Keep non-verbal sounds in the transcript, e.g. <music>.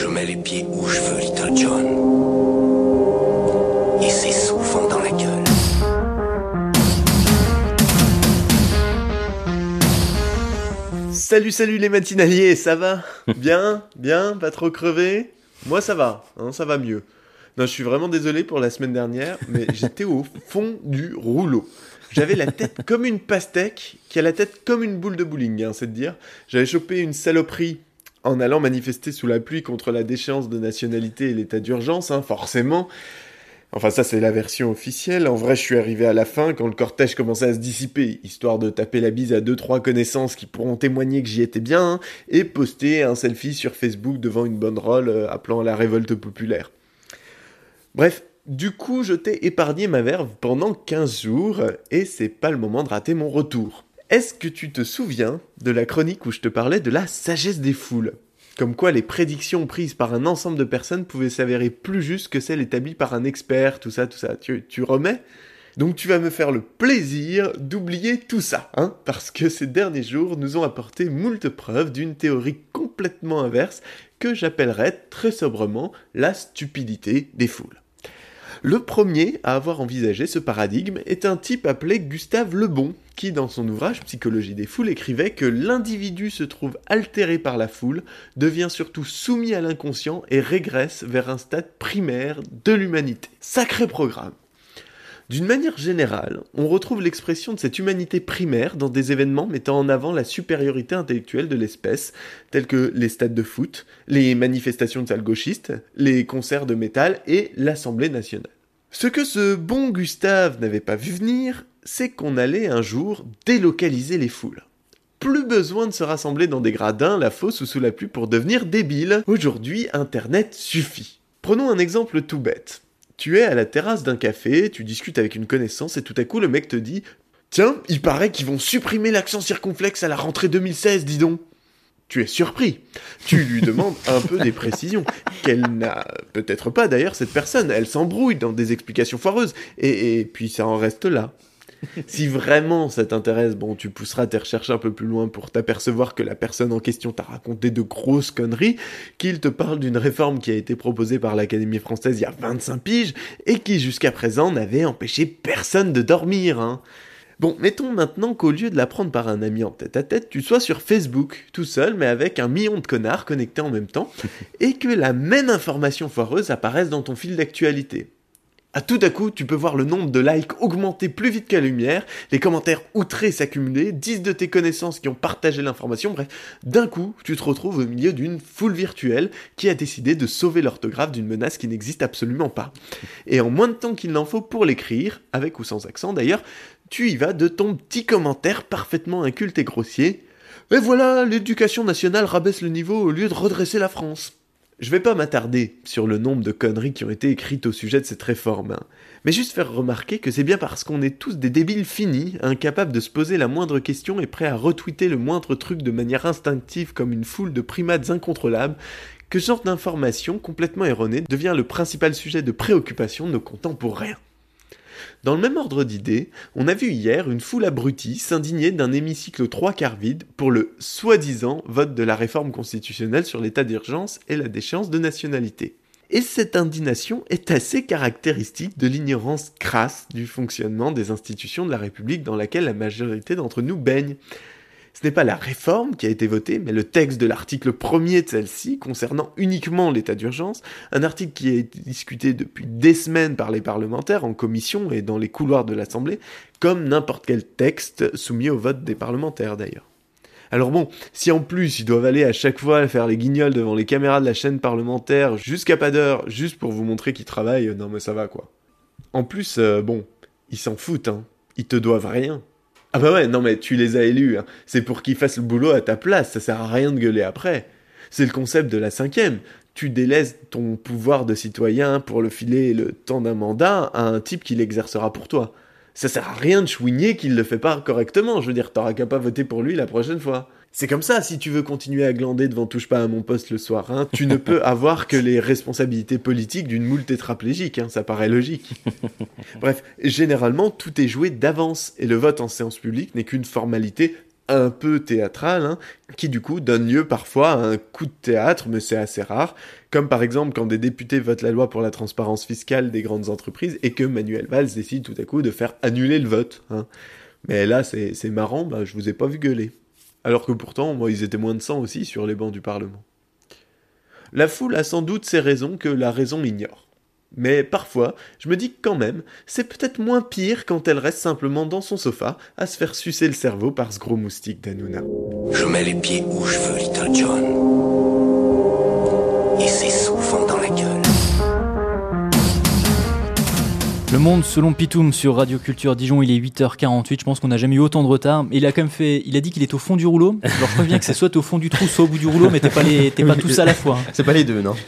Je mets les pieds où je veux, Little John. Et c'est souvent dans la gueule. Salut, salut les matinaliers, ça va <laughs> Bien Bien Pas trop crevé Moi ça va, hein, ça va mieux. Non, je suis vraiment désolé pour la semaine dernière, mais <laughs> j'étais au fond du rouleau. J'avais la tête comme une pastèque, qui a la tête comme une boule de bowling, hein, c'est de dire. J'avais chopé une saloperie en allant manifester sous la pluie contre la déchéance de nationalité et l'état d'urgence, hein, forcément. Enfin, ça, c'est la version officielle. En vrai, je suis arrivé à la fin quand le cortège commençait à se dissiper, histoire de taper la bise à deux, trois connaissances qui pourront témoigner que j'y étais bien, hein, et poster un selfie sur Facebook devant une bonne rôle euh, appelant à la révolte populaire. Bref, du coup, je t'ai épargné ma verve pendant 15 jours, et c'est pas le moment de rater mon retour. Est-ce que tu te souviens de la chronique où je te parlais de la sagesse des foules? Comme quoi les prédictions prises par un ensemble de personnes pouvaient s'avérer plus justes que celles établies par un expert, tout ça, tout ça. Tu, remets? Donc tu vas me faire le plaisir d'oublier tout ça, hein, parce que ces derniers jours nous ont apporté moult preuves d'une théorie complètement inverse que j'appellerais très sobrement la stupidité des foules. Le premier à avoir envisagé ce paradigme est un type appelé Gustave Le Bon, qui dans son ouvrage Psychologie des foules écrivait que l'individu se trouve altéré par la foule, devient surtout soumis à l'inconscient et régresse vers un stade primaire de l'humanité. Sacré programme. D'une manière générale, on retrouve l'expression de cette humanité primaire dans des événements mettant en avant la supériorité intellectuelle de l'espèce, tels que les stades de foot, les manifestations de salles gauchistes, les concerts de métal et l'Assemblée nationale. Ce que ce bon Gustave n'avait pas vu venir, c'est qu'on allait un jour délocaliser les foules. Plus besoin de se rassembler dans des gradins, la fosse ou sous la pluie pour devenir débile. Aujourd'hui, Internet suffit. Prenons un exemple tout bête. Tu es à la terrasse d'un café, tu discutes avec une connaissance et tout à coup le mec te dit Tiens, il paraît qu'ils vont supprimer l'accent circonflexe à la rentrée 2016, dis donc. Tu es surpris. Tu lui demandes un peu des précisions, qu'elle n'a peut-être pas d'ailleurs cette personne. Elle s'embrouille dans des explications foireuses, et, et puis ça en reste là. <laughs> si vraiment ça t'intéresse, bon, tu pousseras tes recherches un peu plus loin pour t'apercevoir que la personne en question t'a raconté de grosses conneries, qu'il te parle d'une réforme qui a été proposée par l'Académie française il y a 25 piges, et qui jusqu'à présent n'avait empêché personne de dormir, hein. Bon, mettons maintenant qu'au lieu de l'apprendre par un ami en tête à tête, tu sois sur Facebook, tout seul, mais avec un million de connards connectés en même temps, <laughs> et que la même information foireuse apparaisse dans ton fil d'actualité. À tout à coup, tu peux voir le nombre de likes augmenter plus vite que la lumière, les commentaires outrés s'accumuler, 10 de tes connaissances qui ont partagé l'information, bref, d'un coup, tu te retrouves au milieu d'une foule virtuelle qui a décidé de sauver l'orthographe d'une menace qui n'existe absolument pas. Et en moins de temps qu'il n'en faut pour l'écrire, avec ou sans accent d'ailleurs, tu y vas de ton petit commentaire parfaitement inculte et grossier. Et voilà, l'éducation nationale rabaisse le niveau au lieu de redresser la France. Je vais pas m'attarder sur le nombre de conneries qui ont été écrites au sujet de cette réforme, hein, mais juste faire remarquer que c'est bien parce qu'on est tous des débiles finis, incapables de se poser la moindre question et prêts à retweeter le moindre truc de manière instinctive comme une foule de primates incontrôlables, que ce genre d'information complètement erronée devient le principal sujet de préoccupation de nos contemporains. Dans le même ordre d'idées, on a vu hier une foule abrutie s'indigner d'un hémicycle trois quarts vide pour le soi-disant vote de la réforme constitutionnelle sur l'état d'urgence et la déchéance de nationalité. Et cette indignation est assez caractéristique de l'ignorance crasse du fonctionnement des institutions de la République dans laquelle la majorité d'entre nous baigne. Ce n'est pas la réforme qui a été votée, mais le texte de l'article premier de celle-ci concernant uniquement l'état d'urgence, un article qui a été discuté depuis des semaines par les parlementaires en commission et dans les couloirs de l'Assemblée, comme n'importe quel texte soumis au vote des parlementaires d'ailleurs. Alors bon, si en plus ils doivent aller à chaque fois faire les guignols devant les caméras de la chaîne parlementaire jusqu'à pas d'heure, juste pour vous montrer qu'ils travaillent, non mais ça va quoi. En plus, euh, bon, ils s'en foutent, hein. Ils te doivent rien. Ah bah ouais, non mais tu les as élus, hein. c'est pour qu'ils fassent le boulot à ta place, ça sert à rien de gueuler après. C'est le concept de la cinquième. Tu délaisses ton pouvoir de citoyen pour le filer le temps d'un mandat à un type qui l'exercera pour toi. Ça sert à rien de chouigner qu'il le fait pas correctement, je veux dire, t'auras qu'à pas voter pour lui la prochaine fois. C'est comme ça, si tu veux continuer à glander devant Touche pas à mon poste le soir, hein, tu ne peux <laughs> avoir que les responsabilités politiques d'une moule tétraplégique, hein, ça paraît logique. <laughs> Bref, généralement, tout est joué d'avance, et le vote en séance publique n'est qu'une formalité un peu théâtrales, hein, qui du coup donnent lieu parfois à un coup de théâtre, mais c'est assez rare, comme par exemple quand des députés votent la loi pour la transparence fiscale des grandes entreprises et que Manuel Valls décide tout à coup de faire annuler le vote. Hein. Mais là, c'est marrant, bah, je vous ai pas vu gueuler. Alors que pourtant, moi, ils étaient moins de 100 aussi sur les bancs du Parlement. La foule a sans doute ses raisons que la raison ignore. Mais parfois, je me dis quand même, c'est peut-être moins pire quand elle reste simplement dans son sofa à se faire sucer le cerveau par ce gros moustique d'Anouna. Je mets les pieds où je veux, Little John. Le monde selon Pitoum sur Radio Culture Dijon, il est 8h48. Je pense qu'on n'a jamais eu autant de retard. Il a quand même fait. Il a dit qu'il est au fond du rouleau. Alors je bien que c'est soit au fond du trou, soit au bout du rouleau, mais t'es pas, les, t'es pas tous à la fois. hein. C'est pas les deux, non?